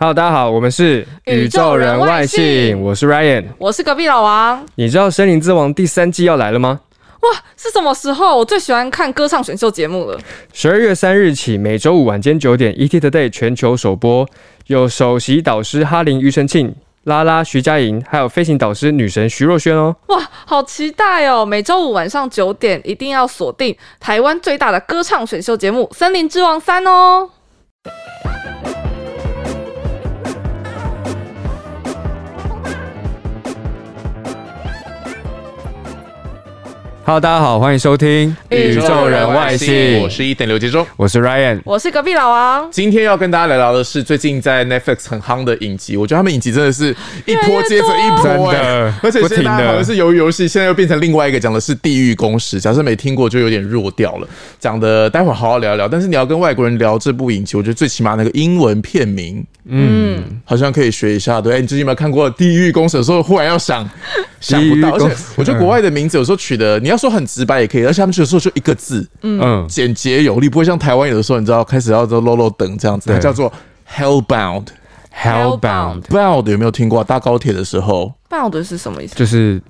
Hello，大家好，我们是宇宙人外星我是 Ryan。我是隔壁老王。你知道《森林之王》第三季要来了吗？哇，是什么时候？我最喜欢看歌唱选秀节目了。十二月三日起，每周五晚间九点，ET Today 全球首播，有首席导师哈林、庾澄庆、拉拉、徐佳莹，还有飞行导师女神徐若瑄哦。哇，好期待哦！每周五晚上九点，一定要锁定台湾最大的歌唱选秀节目《森林之王三》哦。Hello，大家好，欢迎收听宇宙人外星我是一等刘杰忠。我是 Ryan。我是隔壁老王。今天要跟大家聊聊的是最近在 Netflix 很夯的影集，我觉得他们影集真的是一波接着一波、真哎的而且不停的现在好像是鱿鱼游戏，现在又变成另外一个讲的是地狱公使。假设没听过就有点弱掉了，讲的待会儿好好聊一聊。但是你要跟外国人聊这部影集，我觉得最起码那个英文片名嗯，好像可以学一下。对，哎你最近有没有看过《地狱公使》的时候，忽然要想想不到，而且 我觉得国外的名字有时候取的，你要说很直白也可以，而且他们有时候就一个字，嗯，简洁有力，不会像台湾有的时候，你知道开始要都漏漏等这样子，对。它叫做 Hellbound。Hellbound Bound 有没有听过？搭高铁的时候，bound 是什么意思？就是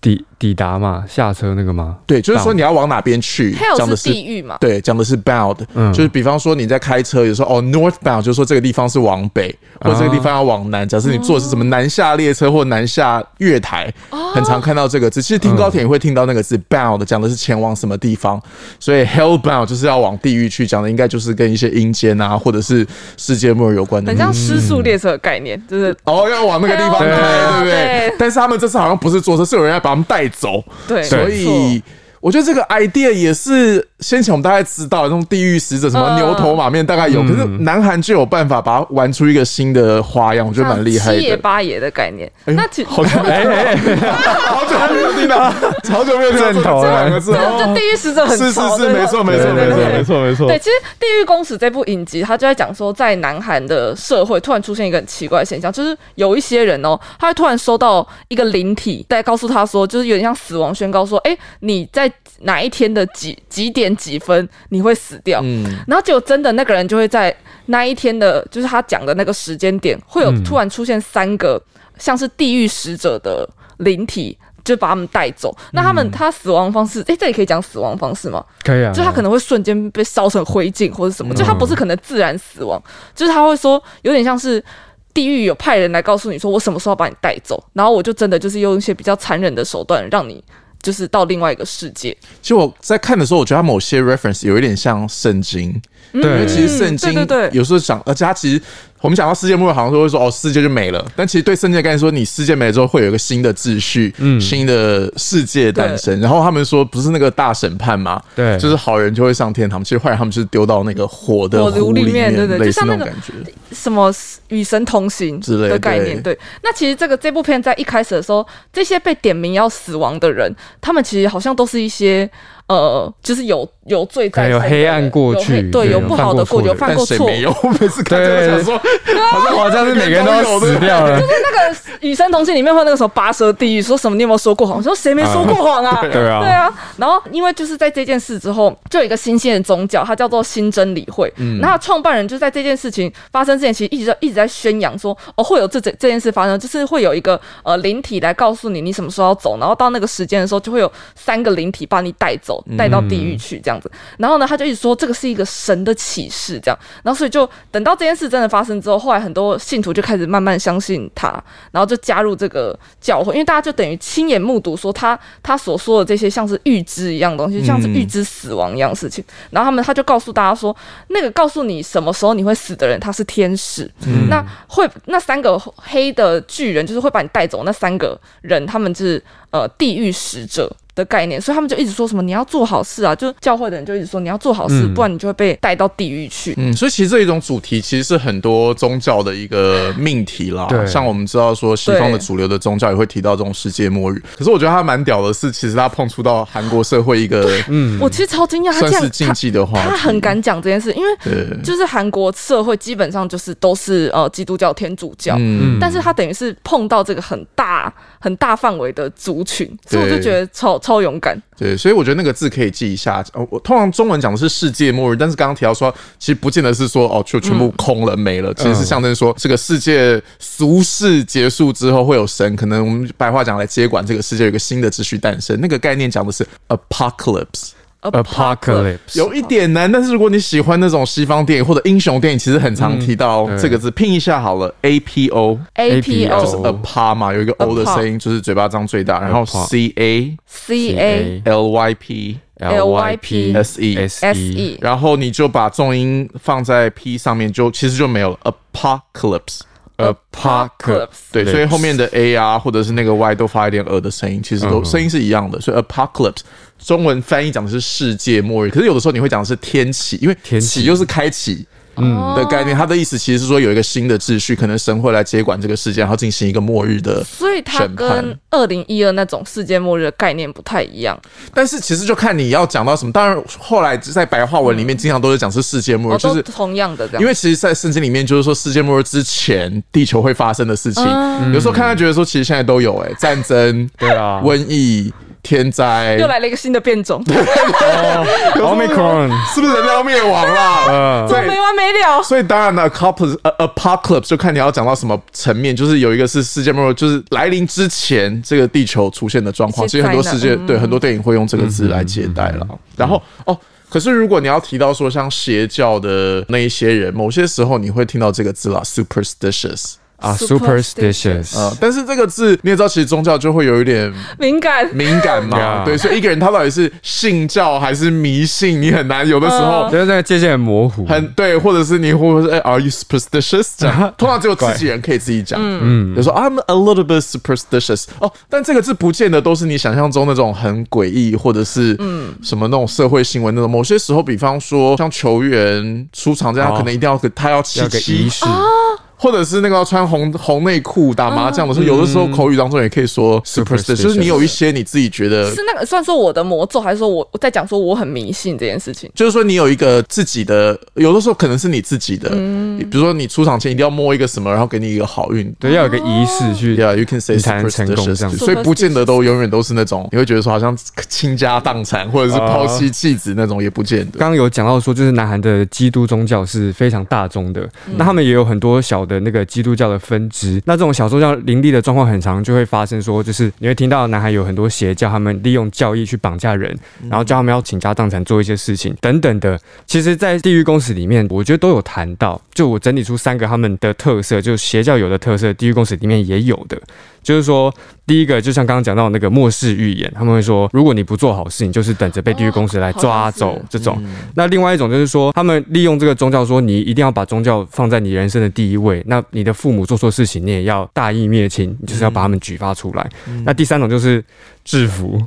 抵抵达嘛，下车那个吗？对，就是说你要往哪边去，讲？hell 的是地狱嘛？对，讲的是 bound，、嗯就是比方说你在开车，有时候哦 northbound 就是说这个地方是往北，或者这个地方要往南。假设你坐的是什么南下列车或南下月台，很常看到这个字。其实听高铁也会听到那个字 bound，讲的是前往什么地方。所以 hellbound 就是要往地狱去，讲的应该就是跟一些阴间啊，或者是世界末日有关的很。像失速列车的概念，就是哦，要往那个地方开，对对不对对？但是他们这次好像不是坐车，是有人要把他们带走。对，所以我觉得这个 idea 也是先前我们大概知道那种地狱使者什么嗯牛头马面大概有，可是南韩就有办法把它玩出一个新的花样，我觉得蛮厉害的七爷的。八爷的概念。哎那其好久没好久没有听到，好久没有听到这两个字这就哦。地狱使者很是是是，没错没错没错没错没错。对，其实《地狱公使》这部影集，他就在讲说，在南韩的社会突然出现一个很奇怪的现象，就是有一些人哦，他会突然收到一个灵体在告诉他说，就是有点像死亡宣告说，哎，你在哪一天的几几点几分你会死掉。嗯，然后结果真的那个人就会在那一天的，就是他讲的那个时间点，会有嗯突然出现三个像是地狱使者的灵体。就把他们带走。那他们、嗯他死亡方式，诶，这里可以讲死亡方式吗？可以啊，就他可能会瞬间被烧成灰烬或者什么，就他不是可能自然死亡，就是他会说有点像是地狱有派人来告诉你说我什么时候把你带走，然后我就真的就是用一些比较残忍的手段让你就是到另外一个世界。其实我在看的时候，我觉得它某些 reference 有一点像圣经，因对为其实圣经有时候想，而且它其实我们讲到世界末日，好像都会说哦，世界就没了。但其实对圣经的概念说，你世界没了之后，会有一个新的秩序，嗯新的世界诞生。然后他们说，不是那个大审判嘛，对就是好人就会上天堂，其实坏人他们就是丢到那个火的火炉湖里里面对对类似就像那个那种感觉。什么与神同行之类的概念，对。那其实这个这部片在一开始的时候，这些被点名要死亡的人，他们其实好像都是一些呃，就是有有罪在有黑暗过去对，有不好的过去，有有犯犯过错。但谁没有？我每次看这个对想说，好像好像是每个人都要死掉了。那个《与生同行》里面会那个什么拔舌地狱，说什么你有没有说过谎？我说谁没说过谎啊？对啊对啊。然后因为就是在这件事之后，就有一个新兴的宗教，它叫做新真理会。那它的创办人就在这件事情发生之前，其实一直在一直在宣扬说，哦，会有这这这件事发生，就是会有一个呃灵体来告诉你你什么时候要走，然后到那个时间的时候，就会有三个灵体把你带走，带到地狱去这样子。然后呢，他就一直说这个是一个神的启示，这样。然后所以就等到这件事真的发生之后，后来很多信徒就开始慢慢相信他，然后就加入这个教会，因为大家就等于亲眼目睹说他他所说的这些像是预知一样东西，像是预知死亡一样事情。然后他们他就告诉大家说，那个告诉你什么时候你会死的人，他是天使。那会那三个黑的巨人，就是会把你带走那三个人，他们就是呃地狱使者。的概念，所以他们就一直说什么你要做好事啊，就教会的人就一直说你要做好事，嗯不然你就会被带到地狱去。嗯，所以其实这一种主题其实是很多宗教的一个命题啦。对像我们知道说西方的主流的宗教也会提到这种世界末日。可是我觉得他蛮屌的是，其实他碰触到韩国社会一个嗯，我其实超惊讶，他算是禁这样他忌的话题，他很敢讲这件事，因为，就是韩国社会基本上就是都是呃基督教、天主教，嗯，但是他等于是碰到这个很大很大范围的族群，所以我就觉得超超勇敢。对，所以我觉得那个字可以记一下。呃，我通常中文讲的是世界末日，但是刚刚提到说，其实不见得是说哦，就全部空了、没了，其实是象征说这个世界俗世结束之后会有神，可能我们白话讲来接管这个世界，有一个新的秩序诞生。那个概念讲的是 apocalypse。Apocalypse 有一点难，但是如果你喜欢那种西方电影或者英雄电影，其实很常提到嗯这个字，拼一下好了，A P O，A APO 就是 O A apa 嘛，有一个 O 的声音，就是嘴巴张最大，然后 C A C A L Y P LYP S E，S S E E 然后你就把重音放在 P 上面，就其实就没有了，apocalypse。Apocalypse 对，所以后面的 A 啊，或者是那个 Y 都发一点呃的声音，其实都嗯声音是一样的。所以 apocalypse 中文翻译讲的是世界末日，可是有的时候你会讲的是天启，因为天启启就是开启。嗯的概念，它的意思其实是说有一个新的秩序，可能神会来接管这个世界，然后进行一个末日的。所以它跟二零一二那种世界末日的概念不太一样，但是其实就看你要讲到什么。当然，后来在白话文里面经常都是讲是世界末日，哦，就是都同样的这样。因为其实，在圣经里面就是说世界末日之前，地球会发生的事情。嗯有时候看他觉得说，其实现在都有哎、战争、对啊瘟疫、天灾，又来了一个新的变种，怎，Omicron，是不是人类要灭亡啦？呃，么没完没了？所以当然呢，apocalypse 呃 apocalypse 就看你要讲到什么层面，就是有一个是世界末日，就是来临之前这个地球出现的状况。其实很多世界对很多电影会用这个字来接待了。然后哦。可是，如果你要提到说像邪教的那一些人，某些时候你会听到这个字啦，superstitious。啊 Superstitious，superstitious，呃，但是这个字你也知道，其实宗教就会有一点敏感，敏感嘛，Yeah 对，所以一个人他到底是信教还是迷信，你很难，有的时候嗯 就是那个界限很模糊，很对，或者是你会不会说，哎，Are you superstitious？这样，通常只有自己人可以自己讲，嗯，就说 I'm a little bit superstitious。哦，但这个字不见得都是你想象中那种很诡异，或者是嗯。什么那种社会新闻那种。某些时候，比方说像球员出场这样，哦。可能一定要个他要七要个仪七，式，或者是那个要穿红红内裤打麻将的时候，有的时候口语当中也可以说 superstitious，Superstitious 就是你有一些你自己觉得是那个算说我的魔咒，还是说我我在讲说我很迷信这件事情？就是说，你有一个自己的，有的时候可能是你自己的，比如说你出场前一定要摸一个什么，然后给你一个好运。对，要有个仪式去 Yeah, you can say 你才能成功这 superstitious，样。子所以不见得都永远都是那种你会觉得说好像倾家荡产或者是抛妻弃子那种，也不见得。刚刚有讲到说，就是南韩的基督宗教是非常大宗的，那他们也有很多小的那个基督教的分支。那这种小宗教林立的状况很常就会发生，说就是你会听到南海有很多邪教，他们利用教义去绑架人，然后叫他们要倾家荡产做一些事情等等的。其实，在地狱公使里面，我觉得都有谈到。就我整理出三个他们的特色，就是邪教有的特色，地狱公使里面也有的。就是说，第一个就像刚刚讲到的那个末世预言，他们会说，如果你不做好事，你就是等着被地狱公使来抓哦走这种。那另外一种就是说，他们利用这个宗教说，你一定要把宗教放在你人生的第一位。那你的父母做错事情，你也要大义灭亲，你就是要把他们举发出来。那第三种就是制服，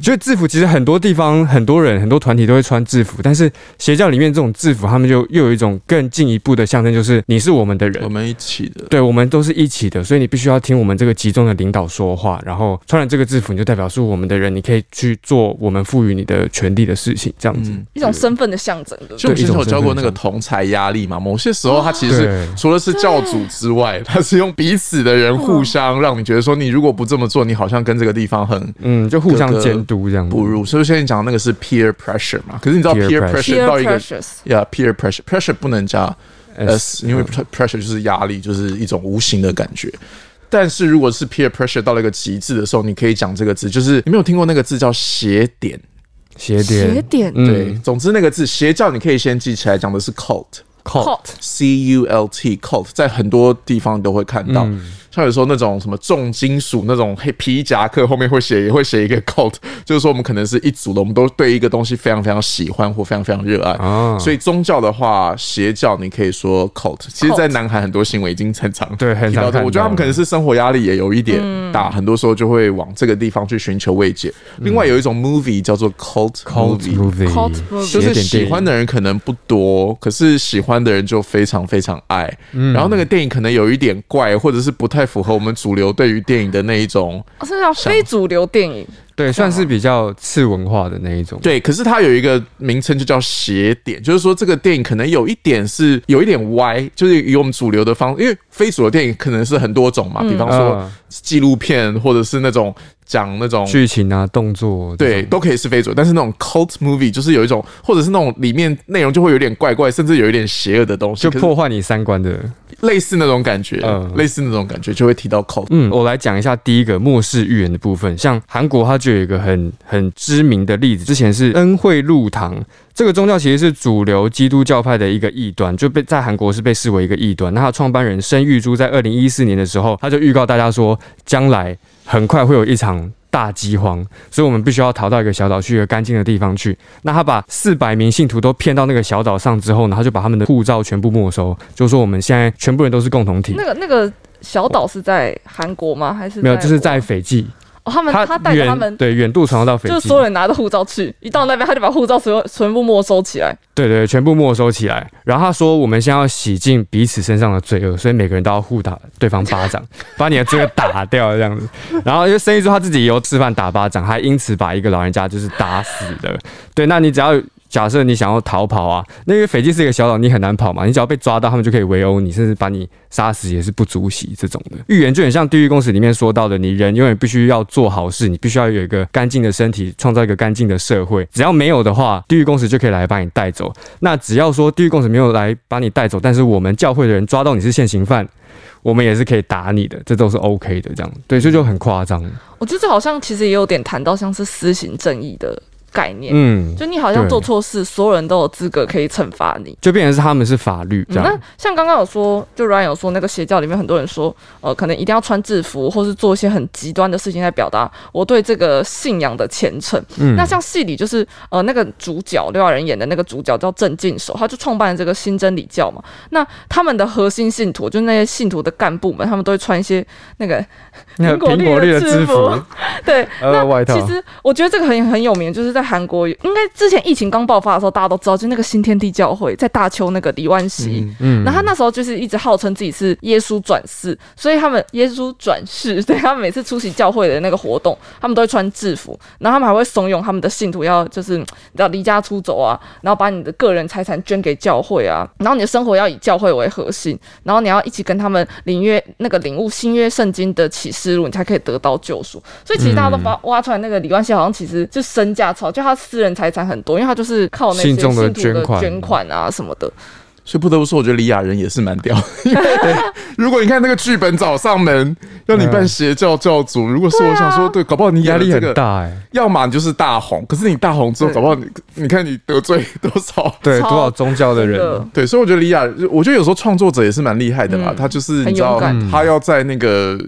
觉得制服其实很多地方、很多人、很多团体都会穿制服，但是邪教里面这种制服，他们就又有一种更进一步的象征，就是你是我们的人。我。们一起的，对，我们都是一起的，所以你必须要听我们这个集中的领导说话，然后穿了这个制服，你就代表是我们的人，你可以去做我们赋予你的权利的事情，这样子。嗯。一种身份的象征？就我之前有教过那个同才压力嘛，某些时候他其实是除了是教主之外，他是用彼此的人互相让你觉得说，你如果不这么做，你好像跟这个地方很嗯，就互相监督这样子。不入。所以现在讲的那个是 peer pressure 嘛，可是你知道 Peer pressure 到一个 pressures，yeah peer pressure pressure 不能加 S，s，因为 pressure 就是压力，就是一种无形的感觉。但是如果是 peer pressure 到了一个极致的时候，你可以讲这个字，就是你没有听过那个字叫邪点。邪点，邪点嗯对，总之那个字邪教你可以先记起来，讲的是 cult。，cult，C U L T cult 在很多地方你都会看到，像有时候那种什么重金属那种黑皮夹克后面会写也会写一个 cult，就是说我们可能是一组的，我们都对一个东西非常非常喜欢或非常非常热爱。啊所以宗教的话，邪教你可以说 cult。其实，在南韩很多行为已经很常对很提到这个常我觉得他们可能是生活压力也有一点大，很多时候就会往这个地方去寻求慰藉。另外有一种 movie 叫做 cult movie。movie，Cult movie 就是喜欢的人可能不多，可是喜欢的人就非常非常爱。嗯然后那个电影可能有一点怪，或者是不太符合我们主流对于电影的那一种。哦是叫非主流电影，对对，算是比较次文化的那一种。对，可是它有一个名称就叫邪点，就是说这个电影可能有一点是有一点歪，就是以我们主流的方，因为非主流电影可能是很多种嘛，比方说嗯纪录片或者是那种讲那种剧情啊、动作，对，都可以是非主流，但是那种 cult movie 就是有一种，或者是那种里面内容就会有点怪怪，甚至有一点邪恶的东西，就破坏你三观的。类似那种感觉，嗯类似那种感觉就会提到 cult。嗯，我来讲一下第一个末世预言的部分。像韩国，它就有一个很很知名的例子，之前是恩惠路堂这个宗教，其实是主流基督教派的一个异端，就被在韩国是被视为一个异端。那他创办人申玉珠在二零一四年的时候，他就预告大家说，将来很快会有一场。大饥荒，所以我们必须要逃到一个小岛，去一个干净的地方去。那他把四百名信徒都骗到那个小岛上之后呢，他就把他们的护照全部没收，就说我们现在全部人都是共同体。那个那个小岛是在韩国吗？还是没有，就是在斐济。哦，他们他带着他们，对远渡传到斐济，就是所有人拿着护照去，一到那边他就把护照所有全部没收起来。对对，全部没收起来。然后他说，我们先要洗净彼此身上的罪恶，所以每个人都要互打对方巴掌，把你的罪恶打掉这样子。然后因为生意说他自己也有吃饭打巴掌，还因此把一个老人家就是打死的。对，那你只要。假设你想要逃跑啊，那个斐济是一个小岛，你很难跑嘛。你只要被抓到，他们就可以围殴你，甚至把你杀死也是不足惜这种的。预言就很像《地狱公使》里面说到的，你人永远必须要做好事，你必须要有一个干净的身体，创造一个干净的社会。只要没有的话，地狱公使就可以来把你带走。那只要说地狱公使没有来把你带走，但是我们教会的人抓到你是现行犯，我们也是可以打你的，这都是 OK 的。这样对，所以就很夸张。我觉得这好像其实也有点谈到像是私刑正义的概念，嗯，就你好像做错事，所有人都有资格可以惩罚你。就变成是他们是法律这嗯那。像刚刚有说，就 Ryan 有说，那个邪教里面很多人说，呃，可能一定要穿制服，或是做一些很极端的事情来表达我对这个信仰的虔诚。嗯那像戏里就是呃那个主角刘亚仁演的那个主角叫郑敬守，他就创办了这个新真理教嘛。那他们的核心信徒，就是那些信徒的干部们，他们都会穿一些那个那个苹果绿的制服，对，呃，外套其。实我觉得这个很很有名，就是在韩国，应该之前疫情刚爆发的时候，大家都知道，就那个新天地教会在大邱那个李万熙。嗯嗯然后他那时候就是一直号称自己是耶稣转世，所以他们耶稣转世，对他们每次出席教会的那个活动，他们都会穿制服，然后他们还会怂恿他们的信徒要就是要离家出走啊，然后把你的个人财产捐给教会啊，然后你的生活要以教会为核心，然后你要一起跟他们领约那个领悟新约圣经的启示录，你才可以得到救赎。所以其实大家都嗯把挖出来那个李万熙好像其实就身价超，就他私人财产很多，因为他就是靠那些信众的捐款捐款啊什么的。所以不得不说，我觉得李雅人也是蛮屌。如果你看那个剧本找上门，要你扮邪教教主，如果是我想说，对，搞不好你压力很大哎、要么你就是大红，可是你大红之后，搞不好你你看你得罪多少。对，多少宗教的人，对，所以我觉得李雅，我觉得有时候创作者也是蛮厉害的啦。嗯他就是你知道，他要在那个，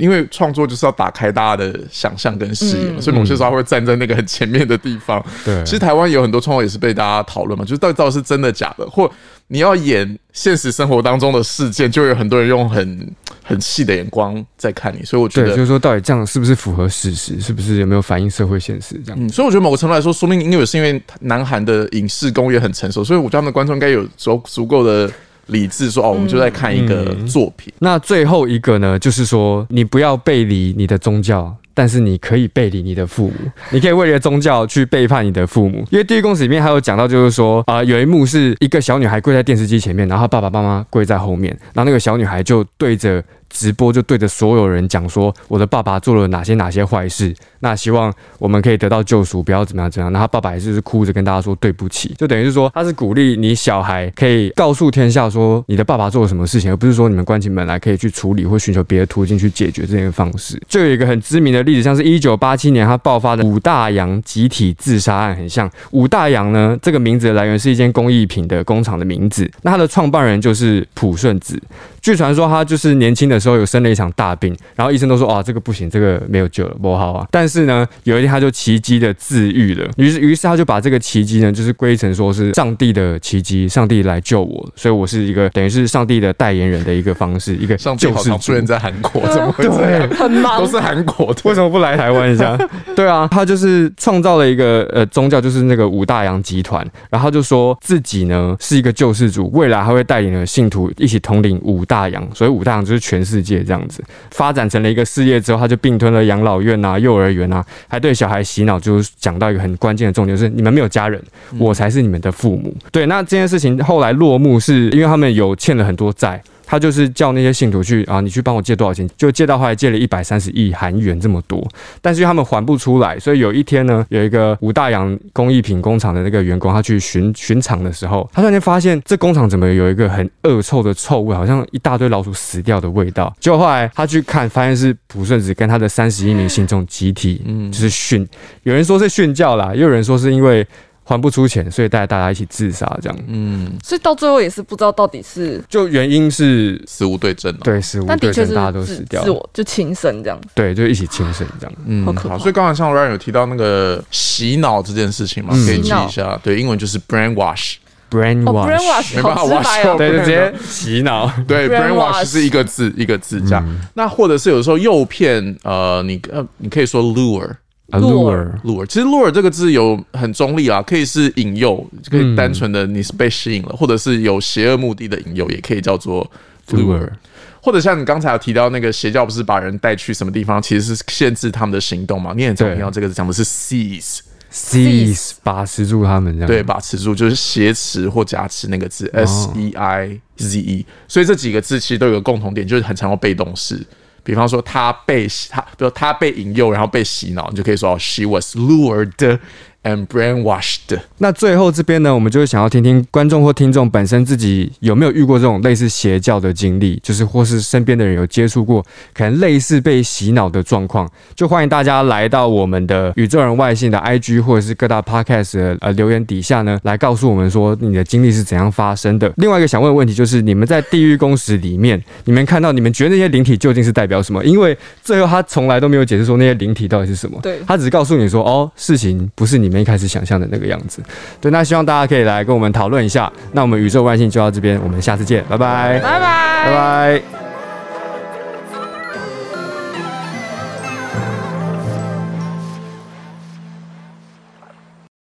因为创作就是要打开大家的想象跟视野嘛，嗯所以某些时候会站在那个很前面的地方。对，其实台湾也有很多创作也是被大家讨论嘛，就是到底到底是真的假的，或你要演现实生活当中的事件，就有很多人用很很细的眼光在看你，所以我觉得，就。是说到底这样是不是符合事实，是不是有没有反映社会现实这样？嗯，所以我觉得某个程度来说，说明因为是因为南韩的影视工业很成熟，所以我觉得他们的观众应该有足足够的理智说，哦，我们就在看一个嗯作品。那最后一个呢，就是说你不要背离你的宗教。但是你可以背离你的父母，你可以为了宗教去背叛你的父母。因为《地狱公使》里面还有讲到，就是说啊、有一幕是一个小女孩跪在电视机前面，然后爸爸妈妈跪在后面，然后那个小女孩就对着直播，就对着所有人讲说，我的爸爸做了哪些哪些坏事，那希望我们可以得到救赎，不要怎么样怎样。那他爸爸也是哭着跟大家说对不起，就等于是说他是鼓励你小孩可以告诉天下说你的爸爸做了什么事情，而不是说你们关起门来可以去处理或寻求别的途径去解决这件方式。就有一个很知名的例子，像是一九八七年他爆发的五大洋集体自杀案，很像五大洋呢这个名字的来源是一间工艺品的工厂的名字，那它的创办人就是朴顺子。据传说他就是年轻的时候有生了一场大病，然后医生都说啊这个不行，这个没有救了，不好啊。但是呢，有一天他就奇迹的自愈了，于是于是他就把这个奇迹呢，就是归成说是上帝的奇迹，上帝来救我，所以我是一个等于是上帝的代言人的一个方式，一个救世主好常出。现在韩国，怎么会这样？很忙都，是韩国的。为什么不来台湾一下？对啊，他就是创造了一个呃宗教，就是那个五大洋集团，然后他就说自己呢是一个救世主，未来还会带领了信徒一起统领五大洋，所以五大洋就是全世世界这样子，发展成了一个事业之后，他就并吞了养老院啊、幼儿园啊，还对小孩洗脑，就是讲到一个很关键的重点，就是你们没有家人，我才是你们的父母。对，那这件事情后来落幕，是因为他们有欠了很多债。他就是叫那些信徒去啊，你去帮我借多少钱？就借到后来借了一百三十亿韩元这么多，但是他们还不出来，所以有一天呢，有一个吴大洋工艺品工厂的那个员工，他去巡巡厂的时候，他突然间发现这工厂怎么有一个很恶臭的臭味，好像一大堆老鼠死掉的味道。结果后来他去看，发现是朴顺子跟他的三十一名信众集体，嗯，就是训，有人说是训教啦，也有人说是因为。还不出钱，所以带大家一起自杀，这样。嗯，所以到最后也是不知道到底是就原因是死无对证，对，死无对证，大家都死掉，自我就轻生这样。对，就一起轻生这样。嗯，好可怕。所以刚才像 Ryan 有提到那个洗脑这件事情嘛，可以记一下。对，英文就是 brainwash，brainwash，没办法 wash，对，直接洗脑。对，brainwash 是一个字一个字这样。那或者是有时候诱骗，呃，你呃，你可以说 lure。lure，lure，其实 lure 这个字有很中立啊，可以是引诱，可以单纯的你是被吸引了，或者是有邪恶目的的引诱，也可以叫做 lure。或者像你刚才有提到那个邪教，不是把人带去什么地方，其实是限制他们的行动嘛？你也常听到这个讲的是 seize，seize 把持住他们，这样对，把持住就是挟持或夹持那个字 s e i z e，所以这几个字其实都有个共同点，就是很常用被动式。比方说，他被他，比如他被引诱，然后被洗脑，你就可以说，She was lured。And brainwashed。那最后这边呢，我们就是想要听听观众或听众本身自己有没有遇过这种类似邪教的经历，就是或是身边的人有接触过可能类似被洗脑的状况，就欢迎大家来到我们的宇宙人外星的 IG 或者是各大 Podcast 的呃留言底下呢，来告诉我们说你的经历是怎样发生的。另外一个想问的问题就是，你们在地狱公使里面，你们看到你们觉得那些灵体究竟是代表什么？因为最后他从来都没有解释说那些灵体到底是什么，对他只是告诉你说哦，事情不是你。们一开始想象的那个样子，对，那希望大家可以来跟我们讨论一下。那我们宇宙万幸就到这边，我们下次见，拜拜，拜拜，拜拜。